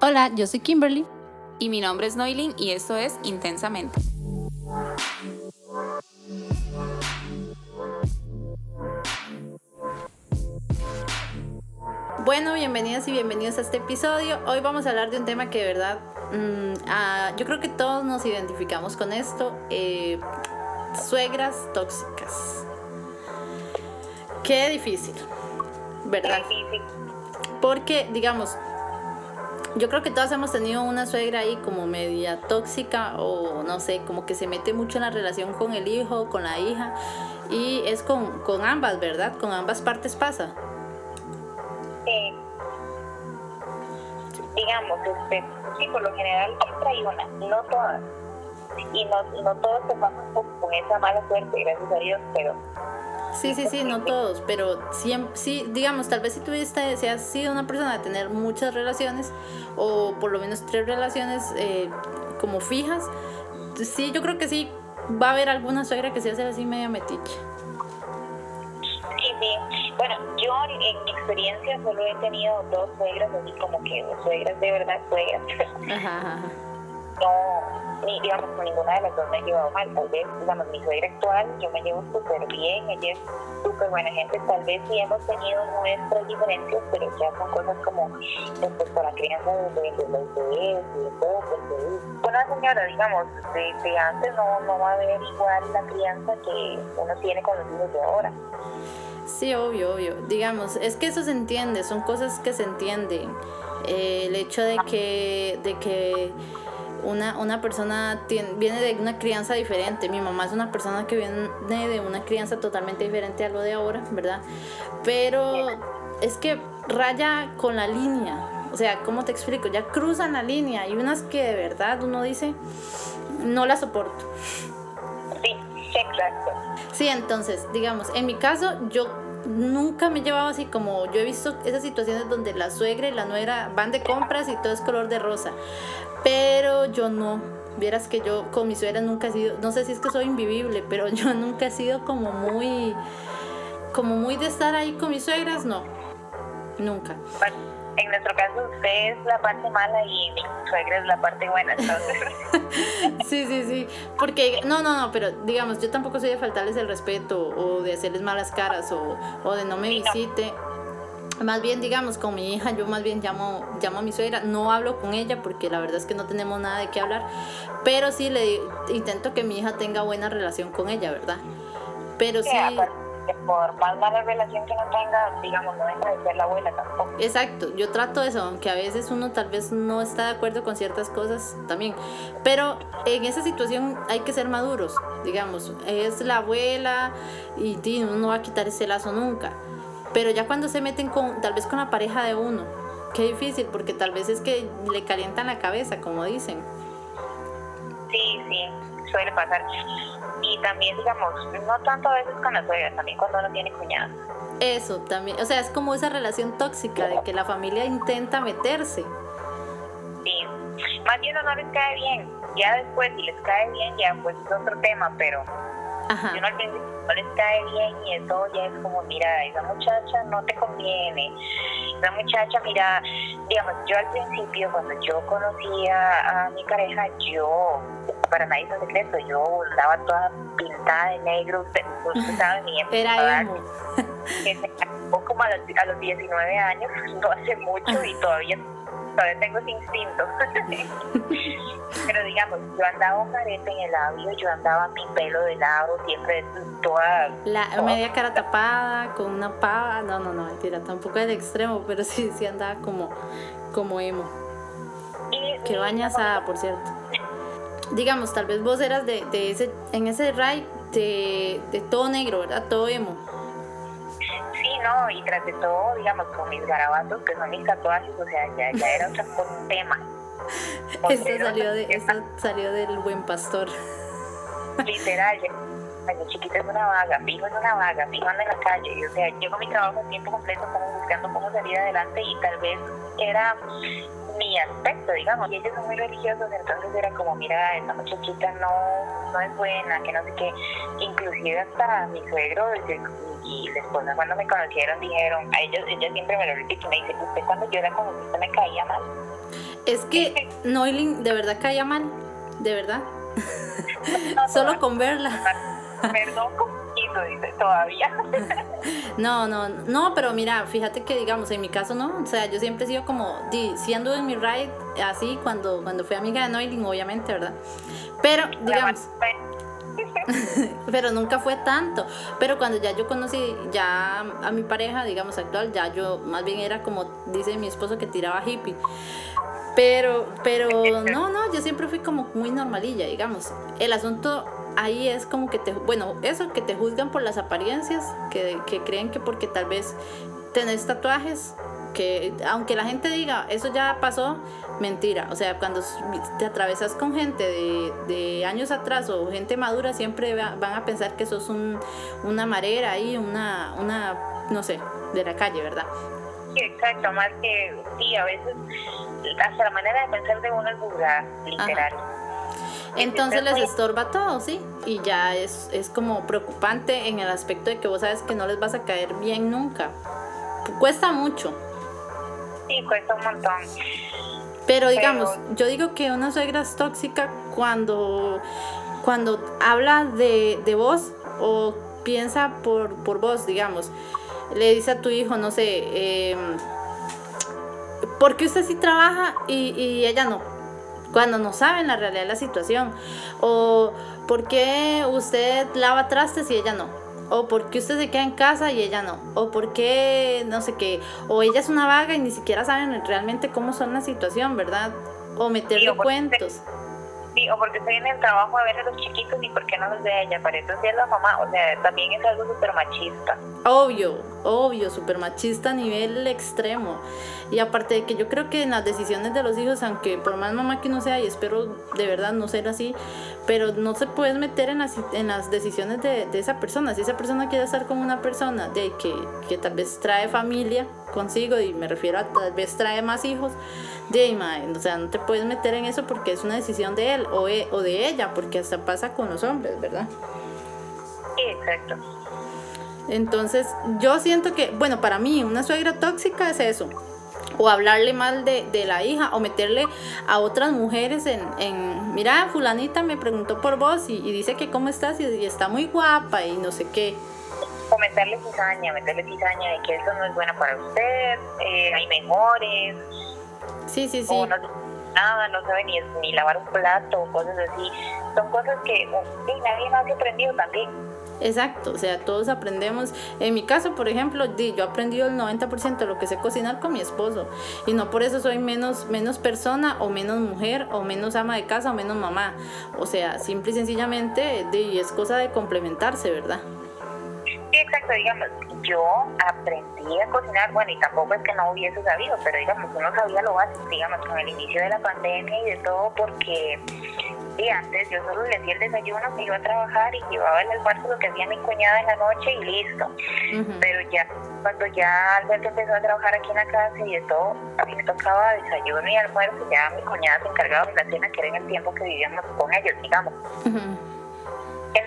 Hola, yo soy Kimberly. Y mi nombre es Noilin y esto es Intensamente. Bueno, bienvenidas y bienvenidos a este episodio. Hoy vamos a hablar de un tema que de verdad mm, ah, yo creo que todos nos identificamos con esto. eh, suegras tóxicas. Qué difícil, ¿verdad? difícil. Porque, digamos, yo creo que todas hemos tenido una suegra ahí como media tóxica o no sé, como que se mete mucho en la relación con el hijo, con la hija. Y es con, con ambas, ¿verdad? Con ambas partes pasa. Sí. Digamos, este, sí, por lo general siempre hay una, no todas. Y no, no todos pasamos con, con esa mala suerte, gracias a Dios, pero Sí, sí, sí, no todos, pero siempre, sí, digamos, tal vez si tuviste, si has sido una persona de tener muchas relaciones o por lo menos tres relaciones eh, como fijas, sí, yo creo que sí va a haber alguna suegra que se hace así media metiche. sí, sí. Bueno, yo en mi experiencia solo he tenido dos suegras, así como que suegras de verdad, suegras. Ajá, ajá, ajá. no, digamos, con ninguna de las dos me he llevado mal. Tal vez, digamos, mi suegra actual, yo me llevo súper bien, ella es súper buena gente. Tal vez sí hemos tenido nuestras diferencias, pero ya son cosas como respecto a la crianza de, los bebés y de todo. Porque una señora, digamos, de, antes no, no va a haber igual la crianza que uno tiene con los hijos de ahora. Sí, obvio, obvio. Digamos, es que eso se entiende, son cosas que se entienden. El hecho de que, de que una, una persona tiene, viene de una crianza diferente. Mi mamá es una persona que viene de una crianza totalmente diferente a lo de ahora, ¿verdad? Pero es que raya con la línea. O sea, ¿cómo te explico? Ya cruzan la línea. Y unas que de verdad uno dice, no la soporto. Sí, exacto. Sí, entonces, digamos, en mi caso, yo nunca me he llevado así como yo he visto esas situaciones donde la suegra y la nuera van de compras y todo es color de rosa. Pero yo no. Vieras que yo con mi suegra nunca he sido, no sé si es que soy invivible, pero yo nunca he sido como muy, como muy de estar ahí con mis suegras, no. Nunca. En nuestro caso, usted es la parte mala y mi suegra es la parte buena, entonces. Sí, sí, sí. Porque, no, no, no, pero digamos, yo tampoco soy de faltarles el respeto o de hacerles malas caras o, o de no me Sí, no. visite. Más bien, digamos, con mi hija, yo más bien llamo, llamo a mi suegra, no hablo con ella porque la verdad es que no tenemos nada de qué hablar, pero sí le intento que mi hija tenga buena relación con ella, ¿verdad? Pero sí, Sí, aparte, por más mala relación que no tenga, digamos, no deja de ser la abuela tampoco. exacto, yo trato eso, aunque a veces uno tal vez no está de acuerdo con ciertas cosas también, pero en esa situación hay que ser maduros, digamos, es la abuela y di, uno no va a quitar ese lazo nunca, pero ya cuando se meten con, tal vez con la pareja de uno, qué difícil, porque tal vez es que le calientan la cabeza, como dicen. Sí, sí, suele pasar. Y también, digamos, no tanto a veces con la suegra, también cuando uno tiene cuñadas. Eso también, o sea, es como esa relación tóxica de que la familia intenta meterse. Sí, más bien no les cae bien. Ya después, si les cae bien, ya pues es otro tema, pero Ajá. si uno al principio no les cae bien y eso ya es como, mira, esa muchacha no te conviene. Esa muchacha, mira, digamos, yo al principio, cuando yo conocí a, a mi pareja, yo, para nadie es un secreto, yo andaba toda pintada de negro, usted, usted sabe, mi Era emo. como a los, a los 19 años, no hace mucho y todavía, todavía tengo ese instinto. Pero digamos, yo andaba un carete en el labio, yo andaba mi pelo de lado, siempre toda... La toda- media cara tapada, con una pava, no, no, no, mentira, tampoco es de extremo, pero sí, sí andaba como, como emo. y- Que bañazada, por cierto. Digamos, tal vez vos eras de, de ese, en ese ride de, de todo negro, ¿verdad? Todo emo. Sí, no, y tras de todo, digamos, con mis garabatos, que son mis tatuajes, o sea, ya, ya era otro tema. Esto salió, de, esto salió del buen pastor. Literal, mi chiquita es una vaga, fijo es una vaga, fijo anda en la calle, y, o sea, yo con mi trabajo a tiempo completo como buscando cómo salir adelante y tal vez era mi aspecto, digamos, y ellos son muy religiosos, entonces era como, mira, esta muchachita no, no es buena, que no sé qué, inclusive hasta mi suegro y, la esposa cuando me conocieron dijeron, a ellos, ella siempre me lo repite, me dice, usted cuando yo era como usted me caía mal, Es que Noilin de verdad caía mal, de verdad. Solo con verla. Perdón, dice todavía. no, no, no, pero mira, fíjate que digamos, en mi caso no, o sea, yo siempre he sido como, di, siendo en mi ride, así, cuando, cuando fui amiga de Noilin, obviamente, ¿verdad? Pero, digamos... pero nunca fue tanto. Pero cuando ya yo conocí ya a mi pareja, digamos actual, ya yo más bien era como dice mi esposo que tiraba hippie. Pero, pero no, no, yo siempre fui como muy normalilla, digamos. El asunto ahí es como que te, bueno, eso, que te juzgan por las apariencias, que, que creen que porque tal vez tenés tatuajes, que aunque la gente diga, eso ya pasó, mentira. O sea, cuando te atravesas con gente de, años atrás o gente madura, siempre van a pensar que sos un, una marera ahí, una, una, no sé, de la calle, ¿verdad? Sí, exacto, más que, sí, a veces hasta la manera de pensar de uno es vulgar, literal. Entonces les estorba todo, ¿sí? Y ya es, es como preocupante en el aspecto de que vos sabes que no les vas a caer bien nunca. Cuesta mucho. Sí, cuesta un montón. Pero digamos, yo digo que una suegra es tóxica cuando, cuando habla de, de vos o piensa por, por vos, digamos. Le dice a tu hijo, no sé, eh, ¿por qué usted sí trabaja y, y ella no? Cuando no saben la realidad de la situación. O ¿por qué usted lava trastes y ella no? o porque usted se queda en casa y ella no, o porque no sé qué, o ella es una vaga y ni siquiera saben realmente cómo son la situación, ¿verdad? O meterle cuentos. Sí, o porque estoy en el trabajo a ver a los chiquitos y por qué no los ve ella, para eso sí es la mamá, o sea, también es algo súper machista. Obvio, obvio, súper machista a nivel extremo. Y aparte de que yo creo que en las decisiones de los hijos, aunque por más mamá que no sea, y espero de verdad no ser así, pero no se puedes meter en las, en las decisiones de, de esa persona. Si esa persona quiere estar con una persona de que, que tal vez trae familia consigo, y me refiero a tal vez trae más hijos, de o sea, no te puedes meter en eso porque es una decisión de él o, e, o de ella, porque hasta pasa con los hombres, ¿verdad? Sí, exacto. Entonces, yo siento que, bueno, para mí una suegra tóxica es eso, o hablarle mal de, de, la hija o meterle a otras mujeres en, en mira, fulanita me preguntó por vos y, dice que cómo estás y, está muy guapa y no sé qué. O meterle cizaña, meterle cizaña de que eso no es bueno para usted, eh, hay mejores. Sí, sí, sí. O no, nada, no sabe ni, ni lavar un plato, cosas así. Son cosas que sí, nadie más ha aprendido también. Exacto, o sea, todos aprendemos. En mi caso, por ejemplo, yo he aprendido el 90% de lo que sé cocinar con mi esposo. Y no por eso soy menos, menos persona o menos mujer o menos ama de casa o menos mamá. O sea, simple y sencillamente es cosa de complementarse, ¿verdad? Exacto, digamos, yo aprendí a cocinar, bueno, y tampoco es que no hubiese sabido, pero digamos, uno sabía lo básico, digamos, con el inicio de la pandemia y de todo, porque y antes yo solo le hacía el desayuno, me iba a trabajar y llevaba el almuerzo lo que hacía mi cuñada en la noche y listo. Pero ya, cuando ya Alberto empezó a trabajar aquí en la casa y de todo, a mí me tocaba desayuno y almuerzo, ya mi cuñada se encargaba de la cena, que era en el tiempo que vivíamos con ellos, digamos.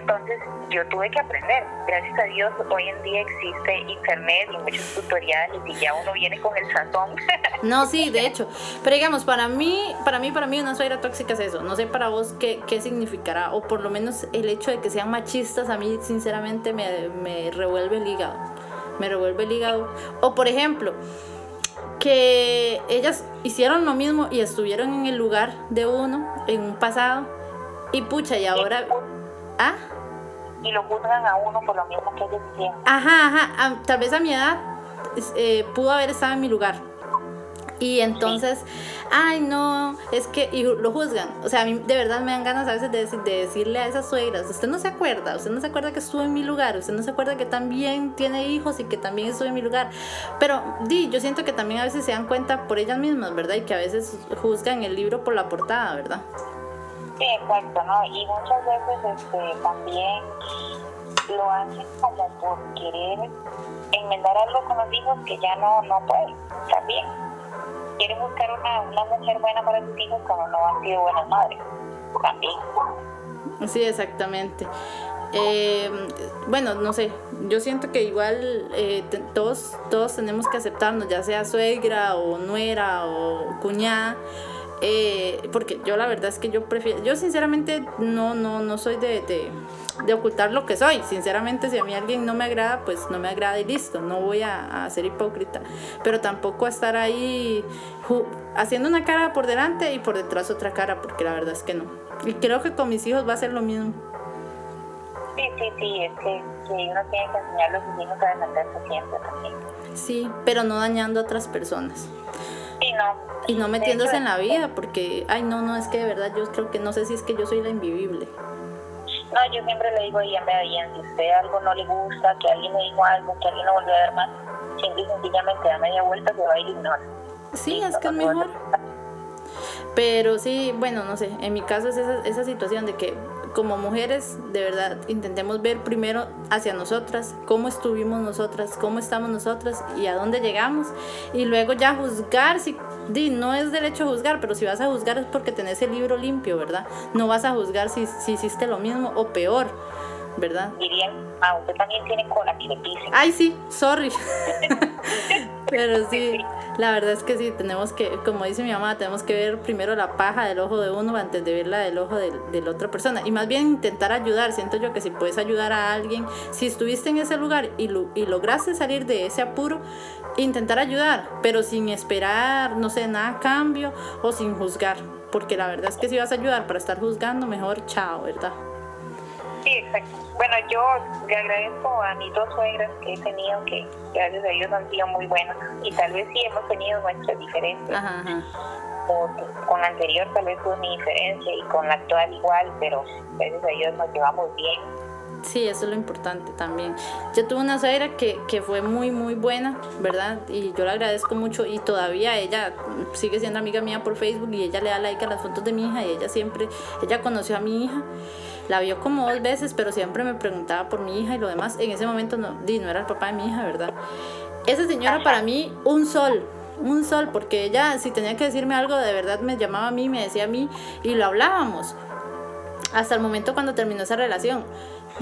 Entonces yo tuve que aprender. Gracias a Dios hoy en día existe internet y muchos tutoriales y ya uno viene con el sazón. No, sí, de hecho. Pero digamos, para mí, para mí, para mí una suegra tóxica es eso. No sé para vos qué, qué significará. O por lo menos el hecho de que sean machistas a mí sinceramente me, me revuelve el hígado. Me revuelve el hígado. O por ejemplo, que ellas hicieron lo mismo y estuvieron en el lugar de uno en un pasado. Y pucha, y ahora... ¿Ah? Y lo juzgan a uno por lo mismo que ellos hicieron. Ajá, ajá. tal vez a mi edad eh, pudo haber estado en mi lugar. Y entonces, ay, no, es que, y lo juzgan. O sea, a mí de verdad me dan ganas a veces de, de, decirle a esas suegras, usted no se acuerda, usted no se acuerda que estuvo en mi lugar, usted no se acuerda que también tiene hijos y que también estuvo en mi lugar. Pero, di, yo siento que también a veces se dan cuenta por ellas mismas, ¿verdad? Y que a veces juzgan el libro por la portada, ¿verdad? Sí, exacto, ¿no? Y muchas veces este, también lo hacen como por querer enmendar algo con los hijos que ya no, no pueden, también. Quieren buscar una, una mujer buena para sus hijos cuando no han sido buenas madres, también. Sí, exactamente. Eh, bueno, no sé, yo siento que igual eh, todos, todos tenemos que aceptarnos, ya sea suegra o nuera o cuñada, eh, porque yo la verdad es que yo prefiero, yo sinceramente no, no, no soy de, de, ocultar lo que soy. Sinceramente, si a mí alguien no me agrada, pues no me agrada y listo. No voy a, a ser hipócrita. Pero tampoco a estar ahí haciendo una cara por delante y por detrás otra cara, porque la verdad es que no. Y creo que con mis hijos va a ser lo mismo. Sí, sí, sí, es que, uno tiene que enseñar a los hijos a defenderse siempre también. Sí, pero no dañando a otras personas. No. Y no metiéndose en la vida, porque, ay, no, no, es que de verdad yo creo que no sé si es que yo soy la invivible. No, yo siempre le digo a ella, bien, si usted algo no le gusta, que alguien me dijo algo, que alguien no volvió a ver más, simple y sencillamente da media vuelta, se va a ir y ignora. Sí, es que es mejor. Pero sí, bueno, no sé, en mi caso es esa, esa situación de que como mujeres, de verdad, intentemos ver primero hacia nosotras, cómo estuvimos nosotras, cómo estamos nosotras y a dónde llegamos. Y luego ya juzgar, si di, no es derecho a juzgar, pero si vas a juzgar es porque tenés el libro limpio, ¿verdad? No vas a juzgar si, si hiciste lo mismo o peor. ¿verdad? Ah, usted también tiene cola Ay, sí, sorry. Pero sí, la verdad es que sí, tenemos que, como dice mi mamá, tenemos que ver primero la paja del ojo de uno antes de ver la del ojo de, la otra persona. Y más bien intentar ayudar. Siento yo que si puedes ayudar a alguien, si estuviste en ese lugar y, y lograste salir de ese apuro, intentar ayudar, pero sin esperar, no sé, nada a cambio o sin juzgar. Porque la verdad es que si vas a ayudar para estar juzgando, mejor chao, ¿verdad? Sí, exacto. Bueno, yo le agradezco a mis dos suegras que he tenido, que gracias a ellos han sido muy buenos. Y tal vez sí hemos tenido nuestras diferencias. con la anterior tal vez fue mi diferencia y con la actual igual, pero gracias a ellos nos llevamos bien. Sí, eso es lo importante también. Yo tuve una suegra que, que fue muy, muy buena, ¿verdad? Y yo le agradezco mucho y todavía ella sigue siendo amiga mía por Facebook y ella le da like a las fotos de mi hija y ella siempre, ella conoció a mi hija la vio como dos veces, pero siempre me preguntaba por mi hija y lo demás. En ese momento no, di, no era el papá de mi hija, ¿verdad? Esa señora para mí, un sol, un sol, porque ella si tenía que decirme algo, de verdad me llamaba a mí, me decía a mí y lo hablábamos. Hasta el momento cuando terminó esa relación.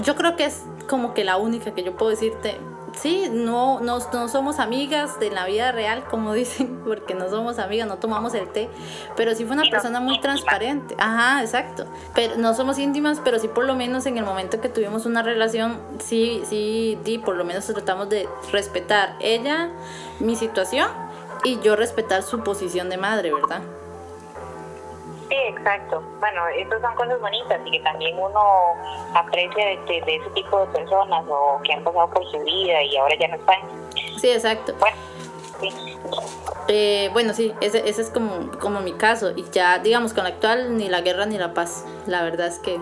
Yo creo que es como que la única que yo puedo decirte, sí, no, no, no, somos amigas de la vida real, como dicen, porque no somos amigas, no tomamos el té, pero sí fue una persona muy transparente. Ajá, exacto. Pero no somos íntimas, pero sí por lo menos en el momento que tuvimos una relación, sí, sí, di, por lo menos tratamos de respetar ella, mi situación, y yo respetar su posición de madre, ¿verdad? Exacto. Bueno, estas son cosas bonitas y que también uno aprecia de, ese tipo de personas o que han pasado por su vida y ahora ya no están. Sí, exacto. Bueno, sí. Eh, bueno, sí, ese, ese es como, como mi caso. Y ya, digamos, con la actual, ni la guerra ni la paz. La verdad es que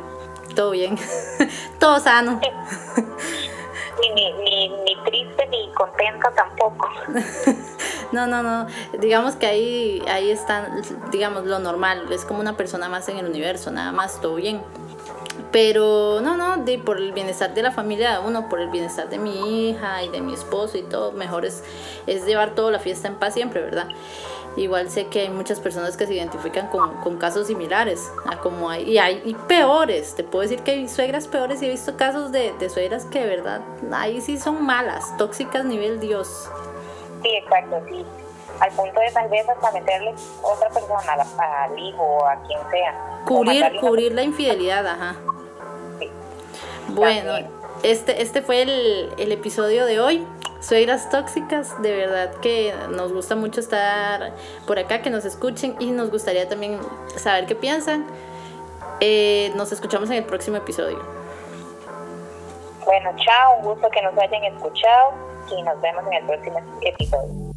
todo bien, todo sano. ni, ni, ni triste ni contenta tampoco. No, no, no. Digamos que ahí, ahí está, digamos, lo normal. Es como una persona más en el universo, nada más, todo bien. Pero no, no, de, por el bienestar de la familia de uno, por el bienestar de mi hija y de mi esposo y todo, mejor es, es llevar toda la fiesta en paz siempre, ¿verdad? Igual sé que hay muchas personas que se identifican con, con casos similares, a como hay, y hay y peores. Te puedo decir que hay suegras peores y he visto casos de, de suegras que de verdad ahí sí son malas, tóxicas nivel Dios. Sí, exacto, sí. Al punto de tal vez hasta meterle otra persona al hijo o a quien sea. Cubrir, cubrir la infidelidad, ajá. Sí. Bueno, este, este fue el, el episodio de hoy. Suegras tóxicas, de verdad que nos gusta mucho estar por acá, que nos escuchen y nos gustaría también saber qué piensan. Eh, nos escuchamos en el próximo episodio. Bueno, chao, un gusto que nos hayan escuchado y nos vemos en el próximo episodio.